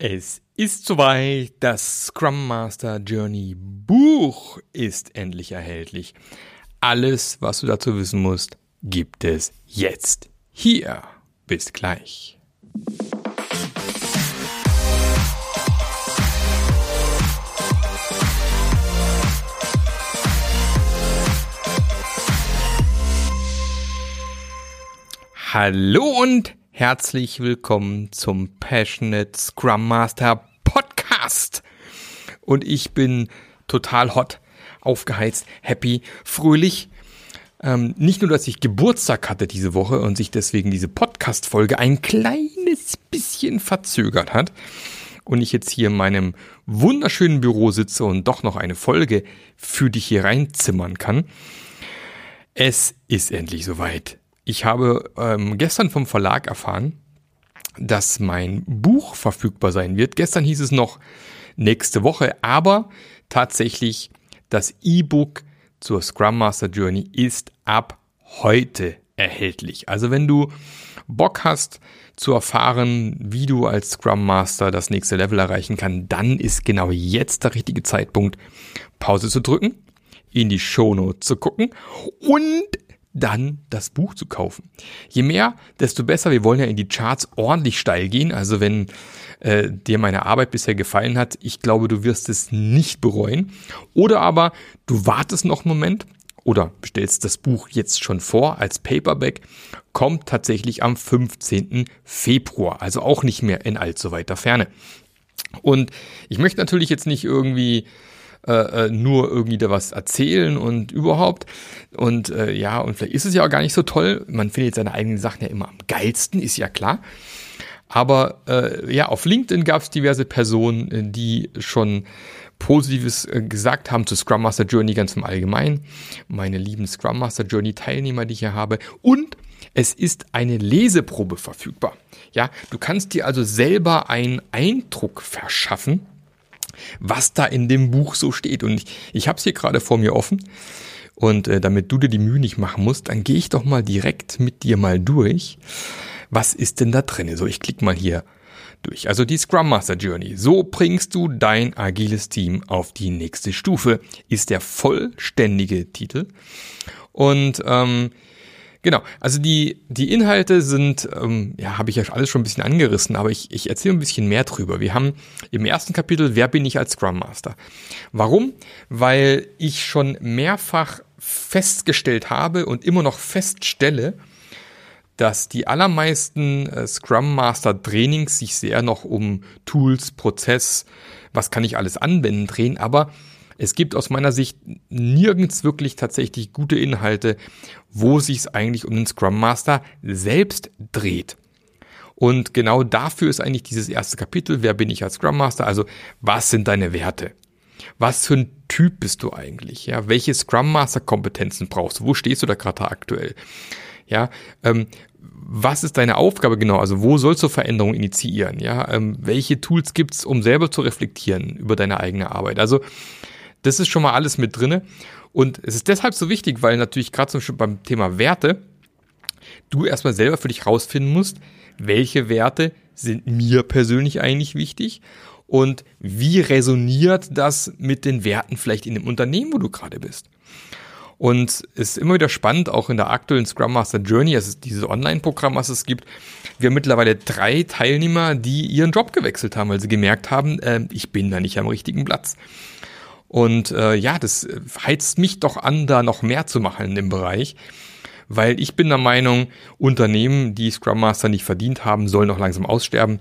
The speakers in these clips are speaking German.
Es ist soweit, das Scrum Master Journey Buch ist endlich erhältlich. Alles, was du dazu wissen musst, gibt es jetzt hier. Bis gleich. Hallo und Herzlich willkommen zum Passionate Scrum Master Podcast. Und ich bin total hot, aufgeheizt, happy, fröhlich. Ähm, nicht nur, dass ich Geburtstag hatte diese Woche und sich deswegen diese Podcast-Folge ein kleines bisschen verzögert hat und ich jetzt hier in meinem wunderschönen Büro sitze und doch noch eine Folge für dich hier reinzimmern kann. Es ist endlich soweit. Ich habe ähm, gestern vom Verlag erfahren, dass mein Buch verfügbar sein wird. Gestern hieß es noch nächste Woche, aber tatsächlich das E-Book zur Scrum Master Journey ist ab heute erhältlich. Also wenn du Bock hast zu erfahren, wie du als Scrum Master das nächste Level erreichen kann, dann ist genau jetzt der richtige Zeitpunkt, Pause zu drücken, in die Shownote zu gucken und dann das Buch zu kaufen. Je mehr, desto besser. Wir wollen ja in die Charts ordentlich steil gehen. Also wenn äh, dir meine Arbeit bisher gefallen hat, ich glaube, du wirst es nicht bereuen. Oder aber du wartest noch einen Moment oder bestellst das Buch jetzt schon vor als Paperback, kommt tatsächlich am 15. Februar, also auch nicht mehr in allzu weiter Ferne. Und ich möchte natürlich jetzt nicht irgendwie äh, äh, nur irgendwie da was erzählen und überhaupt. Und äh, ja, und vielleicht ist es ja auch gar nicht so toll. Man findet seine eigenen Sachen ja immer am geilsten, ist ja klar. Aber äh, ja, auf LinkedIn gab es diverse Personen, äh, die schon Positives äh, gesagt haben zu Scrum Master Journey ganz im Allgemeinen. Meine lieben Scrum Master Journey Teilnehmer, die ich hier habe. Und es ist eine Leseprobe verfügbar. Ja, du kannst dir also selber einen Eindruck verschaffen was da in dem Buch so steht. Und ich, ich habe es hier gerade vor mir offen. Und äh, damit du dir die Mühe nicht machen musst, dann gehe ich doch mal direkt mit dir mal durch. Was ist denn da drin? So, ich klicke mal hier durch. Also die Scrum Master Journey. So bringst du dein agiles Team auf die nächste Stufe, ist der vollständige Titel. Und ähm, Genau, also die, die Inhalte sind, ähm, ja, habe ich ja alles schon ein bisschen angerissen, aber ich, ich erzähle ein bisschen mehr drüber. Wir haben im ersten Kapitel, wer bin ich als Scrum Master? Warum? Weil ich schon mehrfach festgestellt habe und immer noch feststelle, dass die allermeisten äh, Scrum Master Trainings sich sehr noch um Tools, Prozess, was kann ich alles anwenden drehen, aber es gibt aus meiner Sicht nirgends wirklich tatsächlich gute Inhalte, wo sich es eigentlich um den Scrum Master selbst dreht. Und genau dafür ist eigentlich dieses erste Kapitel, wer bin ich als Scrum Master? Also, was sind deine Werte? Was für ein Typ bist du eigentlich? Ja, welche Scrum Master Kompetenzen brauchst du? Wo stehst du da gerade aktuell? Ja, ähm, was ist deine Aufgabe genau? Also wo sollst du Veränderungen initiieren? Ja, ähm, welche Tools gibt's, um selber zu reflektieren über deine eigene Arbeit? Also das ist schon mal alles mit drinne. Und es ist deshalb so wichtig, weil natürlich gerade zum Beispiel beim Thema Werte du erstmal selber für dich rausfinden musst, welche Werte sind mir persönlich eigentlich wichtig und wie resoniert das mit den Werten vielleicht in dem Unternehmen, wo du gerade bist. Und es ist immer wieder spannend, auch in der aktuellen Scrum Master Journey, also dieses Online-Programm, was es gibt. Wir haben mittlerweile drei Teilnehmer, die ihren Job gewechselt haben, weil sie gemerkt haben, äh, ich bin da nicht am richtigen Platz. Und äh, ja, das heizt mich doch an, da noch mehr zu machen in dem Bereich. Weil ich bin der Meinung, Unternehmen, die Scrum Master nicht verdient haben, sollen noch langsam aussterben.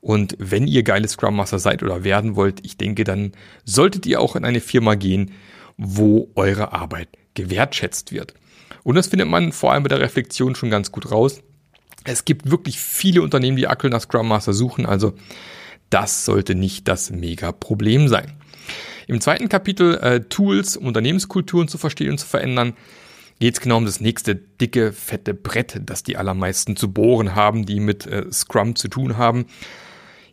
Und wenn ihr geile Scrum Master seid oder werden wollt, ich denke, dann solltet ihr auch in eine Firma gehen, wo eure Arbeit gewertschätzt wird. Und das findet man vor allem bei der Reflexion schon ganz gut raus. Es gibt wirklich viele Unternehmen, die aktuell nach Scrum Master suchen, also das sollte nicht das Mega-Problem sein. Im zweiten Kapitel äh, Tools, Unternehmenskulturen zu verstehen und zu verändern, geht es genau um das nächste dicke, fette Brett, das die allermeisten zu bohren haben, die mit äh, Scrum zu tun haben.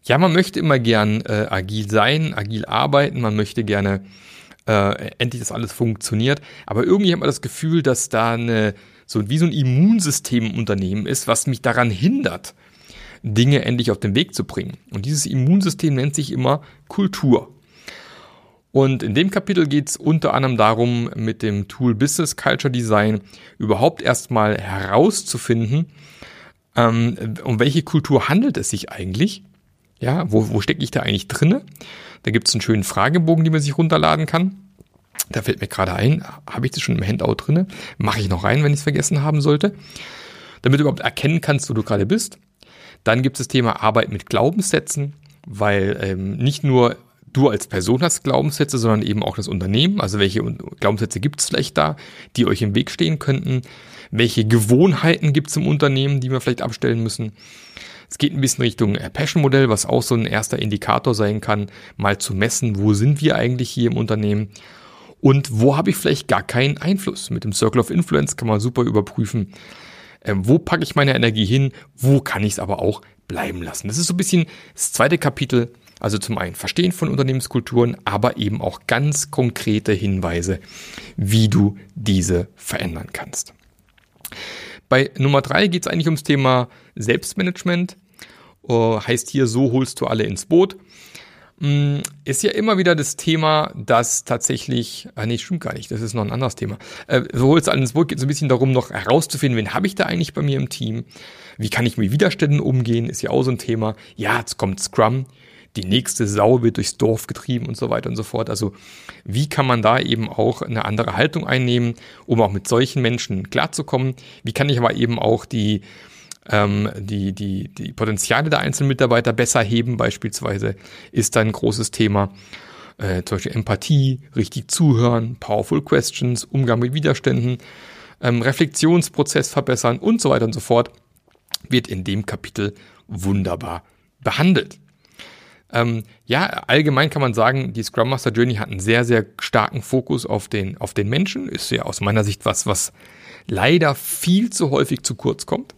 Ja, man möchte immer gern äh, agil sein, agil arbeiten, man möchte gerne äh, endlich, dass alles funktioniert, aber irgendwie hat man das Gefühl, dass da eine, so wie so ein Immunsystem im Unternehmen ist, was mich daran hindert, Dinge endlich auf den Weg zu bringen. Und dieses Immunsystem nennt sich immer Kultur. Und in dem Kapitel geht es unter anderem darum, mit dem Tool Business Culture Design überhaupt erstmal herauszufinden, ähm, um welche Kultur handelt es sich eigentlich? Ja, wo, wo stecke ich da eigentlich drinne? Da gibt es einen schönen Fragebogen, den man sich runterladen kann. Da fällt mir gerade ein, habe ich das schon im Handout drinne? Mache ich noch rein, wenn ich es vergessen haben sollte. Damit du überhaupt erkennen kannst, wo du gerade bist. Dann gibt es das Thema Arbeit mit Glaubenssätzen, weil ähm, nicht nur du als Person hast Glaubenssätze, sondern eben auch das Unternehmen. Also welche Glaubenssätze gibt es vielleicht da, die euch im Weg stehen könnten? Welche Gewohnheiten gibt es im Unternehmen, die wir vielleicht abstellen müssen? Es geht ein bisschen Richtung äh, Passion-Modell, was auch so ein erster Indikator sein kann, mal zu messen, wo sind wir eigentlich hier im Unternehmen und wo habe ich vielleicht gar keinen Einfluss. Mit dem Circle of Influence kann man super überprüfen, äh, wo packe ich meine Energie hin, wo kann ich es aber auch bleiben lassen. Das ist so ein bisschen das zweite Kapitel also zum einen Verstehen von Unternehmenskulturen, aber eben auch ganz konkrete Hinweise, wie du diese verändern kannst. Bei Nummer drei geht es eigentlich ums Thema Selbstmanagement. Uh, heißt hier, so holst du alle ins Boot. Mm, ist ja immer wieder das Thema, dass tatsächlich, ah nee, stimmt gar nicht, das ist noch ein anderes Thema. Äh, so holst du alle ins Boot, geht so ein bisschen darum, noch herauszufinden, wen habe ich da eigentlich bei mir im Team? Wie kann ich mit Widerständen umgehen? Ist ja auch so ein Thema. Ja, jetzt kommt Scrum die nächste Sau wird durchs Dorf getrieben und so weiter und so fort. Also wie kann man da eben auch eine andere Haltung einnehmen, um auch mit solchen Menschen klarzukommen? Wie kann ich aber eben auch die, ähm, die, die, die Potenziale der einzelnen Mitarbeiter besser heben beispielsweise, ist da ein großes Thema. Äh, zum Beispiel Empathie, richtig zuhören, powerful questions, Umgang mit Widerständen, ähm, Reflexionsprozess verbessern und so weiter und so fort, wird in dem Kapitel wunderbar behandelt. Ähm, ja, allgemein kann man sagen, die Scrum Master Journey hat einen sehr, sehr starken Fokus auf den, auf den Menschen. Ist ja aus meiner Sicht was, was leider viel zu häufig zu kurz kommt.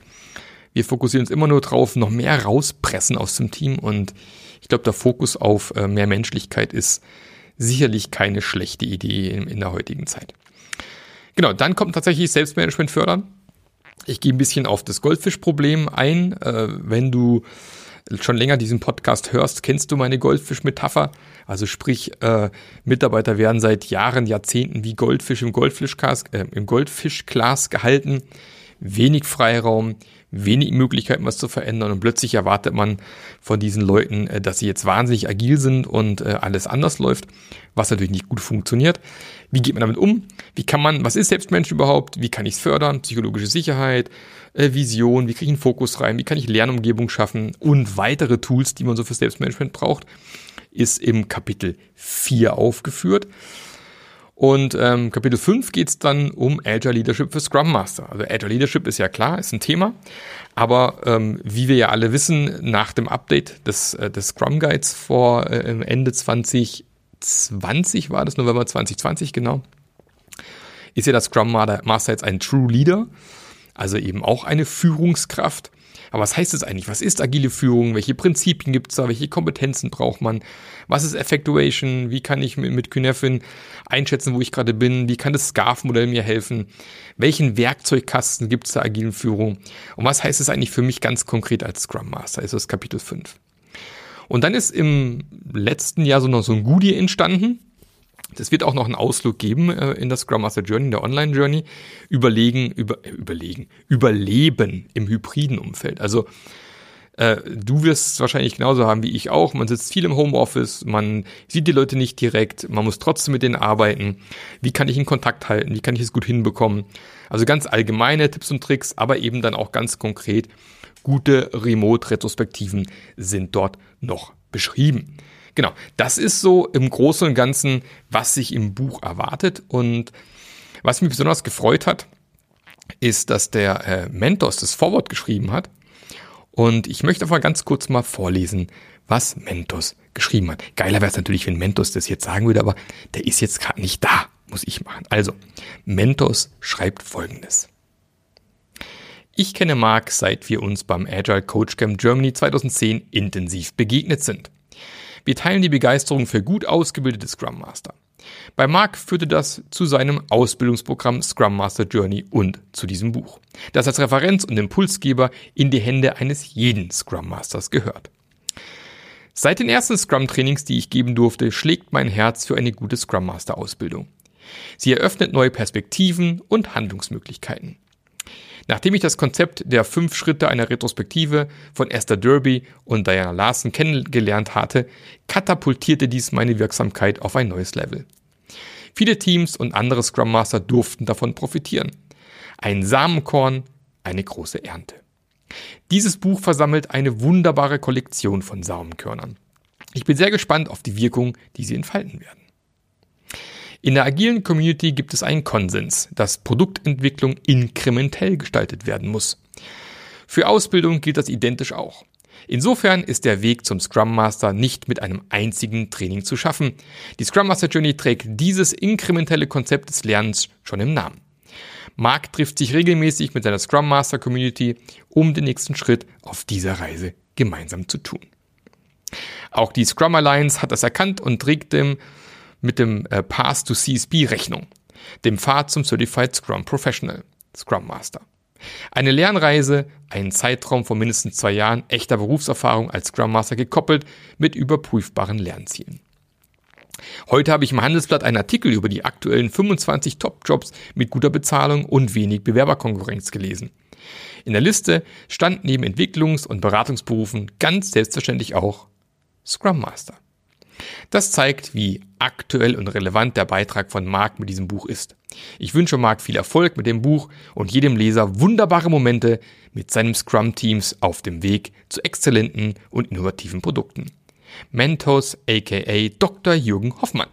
Wir fokussieren uns immer nur drauf, noch mehr rauspressen aus dem Team und ich glaube, der Fokus auf äh, mehr Menschlichkeit ist sicherlich keine schlechte Idee in, in der heutigen Zeit. Genau, dann kommt tatsächlich Selbstmanagement fördern. Ich gehe ein bisschen auf das Goldfischproblem ein. Äh, wenn du schon länger diesen Podcast hörst, kennst du meine Goldfisch-Metapher. Also sprich, äh, Mitarbeiter werden seit Jahren, Jahrzehnten wie Goldfisch im Goldfischglas, äh, im Goldfischglas gehalten. Wenig Freiraum, wenig Möglichkeiten, was zu verändern. Und plötzlich erwartet man von diesen Leuten, äh, dass sie jetzt wahnsinnig agil sind und äh, alles anders läuft, was natürlich nicht gut funktioniert. Wie geht man damit um? Wie kann man, was ist Selbstmensch überhaupt? Wie kann ich es fördern? Psychologische Sicherheit, äh, Vision, wie kriege ich einen Fokus rein, wie kann ich Lernumgebung schaffen und weitere Tools, die man so für Selbstmanagement braucht, ist im Kapitel 4 aufgeführt. Und ähm, Kapitel 5 geht es dann um Agile Leadership für Scrum Master. Also Agile Leadership ist ja klar, ist ein Thema. Aber ähm, wie wir ja alle wissen, nach dem Update des, äh, des Scrum Guides vor äh, Ende 2020 war das, November 2020 genau, ist ja das Scrum Master jetzt ein True Leader also eben auch eine Führungskraft. Aber was heißt es eigentlich? Was ist agile Führung? Welche Prinzipien gibt es da? Welche Kompetenzen braucht man? Was ist Effectuation? Wie kann ich mit, mit Kynefin einschätzen, wo ich gerade bin? Wie kann das SCARF-Modell mir helfen? Welchen Werkzeugkasten gibt es der agilen Führung? Und was heißt es eigentlich für mich ganz konkret als Scrum Master? ist das Kapitel 5. Und dann ist im letzten Jahr so noch so ein Goodie entstanden. Das wird auch noch einen Ausflug geben äh, in das Scrum Master Journey, in der Online Journey. Überlegen, über, äh, überlegen, überleben im hybriden Umfeld. Also äh, du wirst es wahrscheinlich genauso haben wie ich auch. Man sitzt viel im Homeoffice, man sieht die Leute nicht direkt, man muss trotzdem mit denen arbeiten. Wie kann ich in Kontakt halten? Wie kann ich es gut hinbekommen? Also ganz allgemeine Tipps und Tricks, aber eben dann auch ganz konkret gute Remote-Retrospektiven sind dort noch beschrieben. Genau, das ist so im Großen und Ganzen, was sich im Buch erwartet. Und was mich besonders gefreut hat, ist, dass der äh, Mentos das Vorwort geschrieben hat. Und ich möchte einfach ganz kurz mal vorlesen, was Mentos geschrieben hat. Geiler wäre es natürlich, wenn Mentos das jetzt sagen würde, aber der ist jetzt gerade nicht da, muss ich machen. Also, Mentos schreibt folgendes. Ich kenne Marc, seit wir uns beim Agile Coach Camp Germany 2010 intensiv begegnet sind. Wir teilen die Begeisterung für gut ausgebildete Scrum Master. Bei Mark führte das zu seinem Ausbildungsprogramm Scrum Master Journey und zu diesem Buch, das als Referenz und Impulsgeber in die Hände eines jeden Scrum Masters gehört. Seit den ersten Scrum-Trainings, die ich geben durfte, schlägt mein Herz für eine gute Scrum Master Ausbildung. Sie eröffnet neue Perspektiven und Handlungsmöglichkeiten. Nachdem ich das Konzept der fünf Schritte einer Retrospektive von Esther Derby und Diana Larson kennengelernt hatte, katapultierte dies meine Wirksamkeit auf ein neues Level. Viele Teams und andere Scrum Master durften davon profitieren. Ein Samenkorn, eine große Ernte. Dieses Buch versammelt eine wunderbare Kollektion von Samenkörnern. Ich bin sehr gespannt auf die Wirkung, die sie entfalten werden. In der agilen Community gibt es einen Konsens, dass Produktentwicklung inkrementell gestaltet werden muss. Für Ausbildung gilt das identisch auch. Insofern ist der Weg zum Scrum Master nicht mit einem einzigen Training zu schaffen. Die Scrum Master Journey trägt dieses inkrementelle Konzept des Lernens schon im Namen. Mark trifft sich regelmäßig mit seiner Scrum Master Community, um den nächsten Schritt auf dieser Reise gemeinsam zu tun. Auch die Scrum Alliance hat das erkannt und trägt dem mit dem äh, Path to CSP Rechnung, dem Pfad zum Certified Scrum Professional, Scrum Master. Eine Lernreise, einen Zeitraum von mindestens zwei Jahren echter Berufserfahrung als Scrum Master gekoppelt mit überprüfbaren Lernzielen. Heute habe ich im Handelsblatt einen Artikel über die aktuellen 25 Top-Jobs mit guter Bezahlung und wenig Bewerberkonkurrenz gelesen. In der Liste stand neben Entwicklungs- und Beratungsberufen ganz selbstverständlich auch Scrum Master. Das zeigt, wie aktuell und relevant der Beitrag von Marc mit diesem Buch ist. Ich wünsche Marc viel Erfolg mit dem Buch und jedem Leser wunderbare Momente mit seinem Scrum-Teams auf dem Weg zu exzellenten und innovativen Produkten. Mentos aka Dr. Jürgen Hoffmann.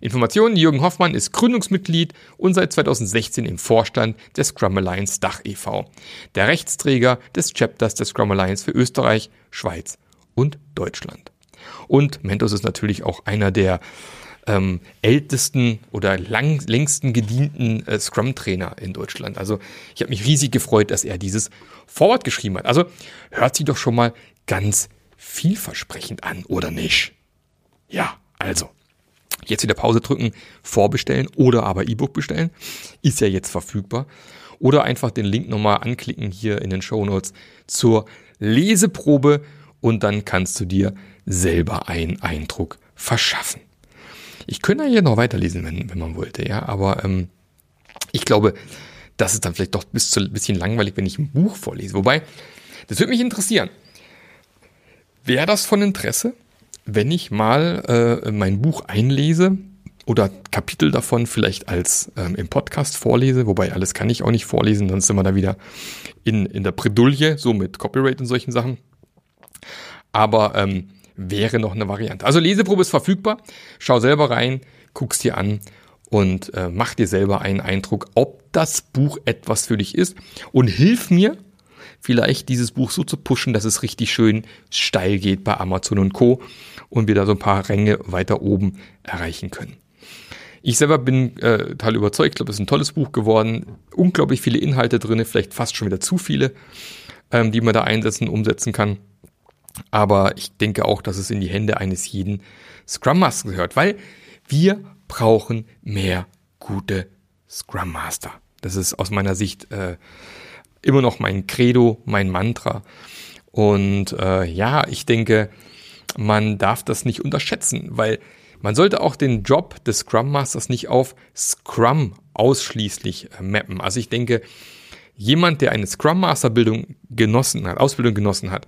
Informationen, Jürgen Hoffmann ist Gründungsmitglied und seit 2016 im Vorstand der Scrum Alliance Dach e.V., der Rechtsträger des Chapters der Scrum Alliance für Österreich, Schweiz und Deutschland. Und Mentos ist natürlich auch einer der ähm, ältesten oder lang, längsten gedienten äh, Scrum-Trainer in Deutschland. Also ich habe mich riesig gefreut, dass er dieses Vorwort geschrieben hat. Also hört sich doch schon mal ganz vielversprechend an, oder nicht? Ja, also. Jetzt wieder Pause drücken, vorbestellen oder aber E-Book bestellen. Ist ja jetzt verfügbar. Oder einfach den Link nochmal anklicken hier in den Show Notes zur Leseprobe und dann kannst du dir selber einen Eindruck verschaffen. Ich könnte hier noch weiterlesen, wenn, wenn man wollte, ja, aber ähm, ich glaube, das ist dann vielleicht doch bis zu ein bisschen langweilig, wenn ich ein Buch vorlese. Wobei, das würde mich interessieren. Wäre das von Interesse, wenn ich mal äh, mein Buch einlese oder Kapitel davon vielleicht als ähm, im Podcast vorlese, wobei alles kann ich auch nicht vorlesen, dann sind wir da wieder in, in der Bredouille, so mit Copyright und solchen Sachen. Aber ähm, wäre noch eine Variante. Also Leseprobe ist verfügbar. Schau selber rein, guck's dir an und äh, mach dir selber einen Eindruck, ob das Buch etwas für dich ist und hilf mir vielleicht dieses Buch so zu pushen, dass es richtig schön steil geht bei Amazon und Co. und wir da so ein paar Ränge weiter oben erreichen können. Ich selber bin äh, total überzeugt, ich glaube, es ist ein tolles Buch geworden. Unglaublich viele Inhalte drin, vielleicht fast schon wieder zu viele, ähm, die man da einsetzen, umsetzen kann. Aber ich denke auch, dass es in die Hände eines jeden Scrum Master gehört, weil wir brauchen mehr gute Scrum Master. Das ist aus meiner Sicht äh, immer noch mein Credo, mein Mantra. Und äh, ja, ich denke, man darf das nicht unterschätzen, weil man sollte auch den Job des Scrum Masters nicht auf Scrum ausschließlich äh, mappen. Also ich denke, jemand, der eine Scrum Master Bildung genossen hat, Ausbildung genossen hat,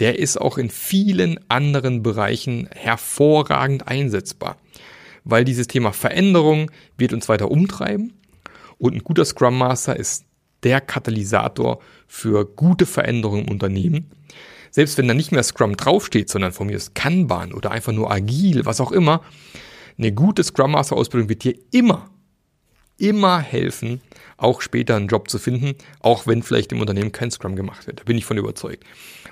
der ist auch in vielen anderen Bereichen hervorragend einsetzbar. Weil dieses Thema Veränderung wird uns weiter umtreiben und ein guter Scrum Master ist der Katalysator für gute Veränderungen im Unternehmen. Selbst wenn da nicht mehr Scrum draufsteht, sondern von mir ist Kanban oder einfach nur agil, was auch immer, eine gute Scrum Master Ausbildung wird dir immer, immer helfen, auch später einen Job zu finden, auch wenn vielleicht im Unternehmen kein Scrum gemacht wird. Da bin ich von überzeugt.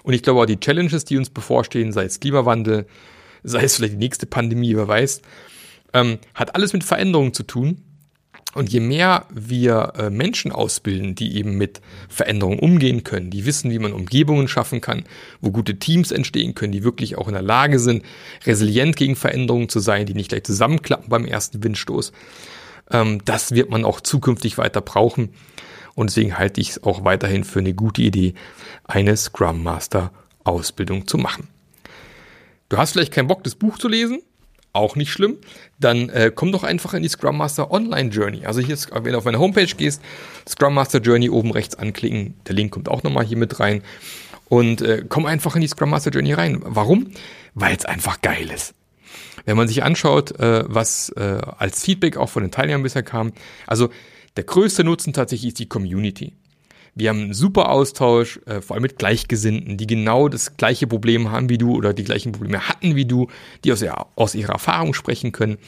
Und ich glaube auch die Challenges, die uns bevorstehen, sei es Klimawandel, sei es vielleicht die nächste Pandemie, wer weiß, ähm, hat alles mit Veränderungen zu tun. Und je mehr wir äh, Menschen ausbilden, die eben mit Veränderungen umgehen können, die wissen, wie man Umgebungen schaffen kann, wo gute Teams entstehen können, die wirklich auch in der Lage sind, resilient gegen Veränderungen zu sein, die nicht gleich zusammenklappen beim ersten Windstoß, ähm, das wird man auch zukünftig weiter brauchen. Und deswegen halte ich es auch weiterhin für eine gute Idee, eine Scrum Master Ausbildung zu machen. Du hast vielleicht keinen Bock, das Buch zu lesen, auch nicht schlimm, dann äh, komm doch einfach in die Scrum Master Online Journey. Also hier, wenn du auf meine Homepage gehst, Scrum Master Journey oben rechts anklicken, der Link kommt auch nochmal hier mit rein und äh, komm einfach in die Scrum Master Journey rein. Warum? Weil es einfach geil ist. Wenn man sich anschaut, äh, was äh, als Feedback auch von den Teilnehmern bisher kam, also der größte Nutzen tatsächlich ist die Community. Wir haben einen super Austausch, äh, vor allem mit Gleichgesinnten, die genau das gleiche Problem haben wie du oder die gleichen Probleme hatten wie du, die aus, ihrer, aus ihrer Erfahrung sprechen können.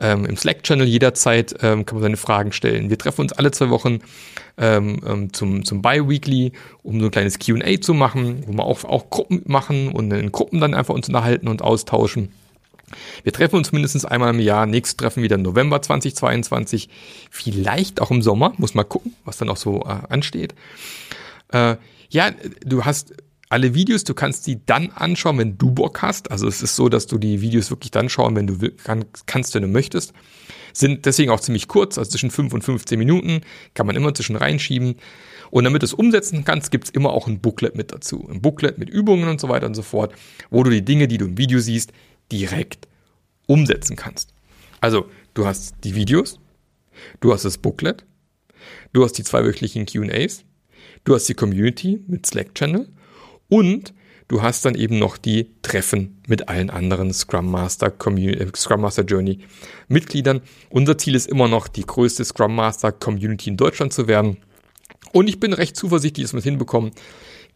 Ähm, Im Slack-Channel jederzeit ähm, kann man seine Fragen stellen. Wir treffen uns alle zwei Wochen ähm, ähm zum, zum Bi-Weekly, um so ein kleines QA zu machen, wo wir auch, auch Gruppen machen und in Gruppen dann einfach uns unterhalten und austauschen. Wir treffen uns mindestens einmal im Jahr. Nächstes Treffen wieder im November 2022. Vielleicht auch im Sommer. Muss mal gucken, was dann auch so äh, ansteht. Äh, ja, du hast alle Videos, du kannst die dann anschauen, wenn du Bock hast. Also es ist so, dass du die Videos wirklich dann schauen, wenn du kann, kannst, wenn du möchtest. Sind deswegen auch ziemlich kurz, also zwischen 5 und 15 Minuten, kann man immer zwischen reinschieben. Und damit du es umsetzen kannst, gibt's immer auch ein Booklet mit dazu. Ein Booklet mit Übungen und so weiter und so fort, wo du die Dinge, die du im Video siehst, direkt umsetzen kannst. Also, du hast die Videos, du hast das Booklet, du hast die zweiwöchentlichen QAs, du hast die Community mit Slack-Channel und du hast dann eben noch die Treffen mit allen anderen Scrum Master, Community, äh, Scrum Master Journey Mitgliedern. Unser Ziel ist immer noch, die größte Scrum Master Community in Deutschland zu werden. Und ich bin recht zuversichtlich, dass wir es hinbekommen.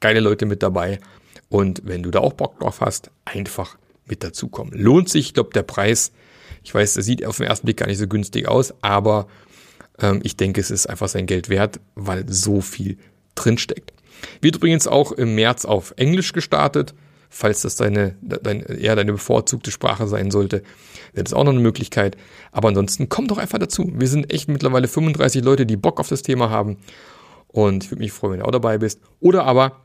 Geile Leute mit dabei. Und wenn du da auch Bock drauf hast, einfach mit dazukommen. Lohnt sich, ich glaube, der Preis, ich weiß, der sieht auf den ersten Blick gar nicht so günstig aus, aber ähm, ich denke, es ist einfach sein Geld wert, weil so viel drinsteckt. Wird übrigens auch im März auf Englisch gestartet, falls das deine, deine, eher deine bevorzugte Sprache sein sollte, wäre das auch noch eine Möglichkeit. Aber ansonsten komm doch einfach dazu. Wir sind echt mittlerweile 35 Leute, die Bock auf das Thema haben. Und ich würde mich freuen, wenn du auch dabei bist. Oder aber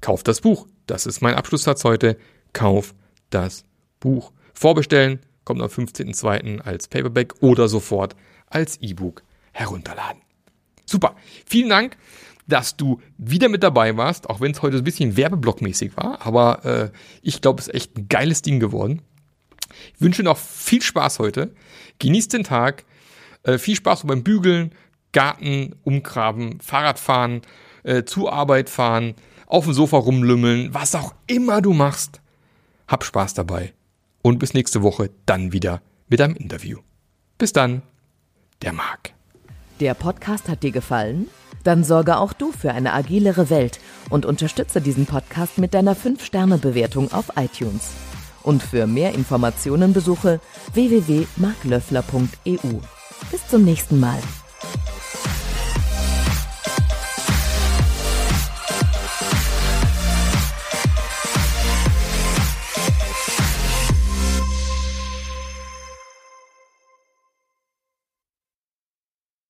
kauf das Buch. Das ist mein Abschlusssatz heute. Kauf das Buch. Vorbestellen kommt am 15.02. als Paperback oder sofort als E-Book herunterladen. Super. Vielen Dank, dass du wieder mit dabei warst, auch wenn es heute ein bisschen werbeblockmäßig war. Aber äh, ich glaube, es ist echt ein geiles Ding geworden. Ich wünsche noch viel Spaß heute. Genießt den Tag. Äh, viel Spaß beim Bügeln, Garten umgraben, Fahrradfahren, äh, zur Arbeit fahren, auf dem Sofa rumlümmeln, was auch immer du machst. Hab Spaß dabei und bis nächste Woche dann wieder mit einem Interview. Bis dann, der Marc. Der Podcast hat dir gefallen? Dann sorge auch du für eine agilere Welt und unterstütze diesen Podcast mit deiner 5-Sterne-Bewertung auf iTunes. Und für mehr Informationen besuche www.marklöffler.eu. Bis zum nächsten Mal.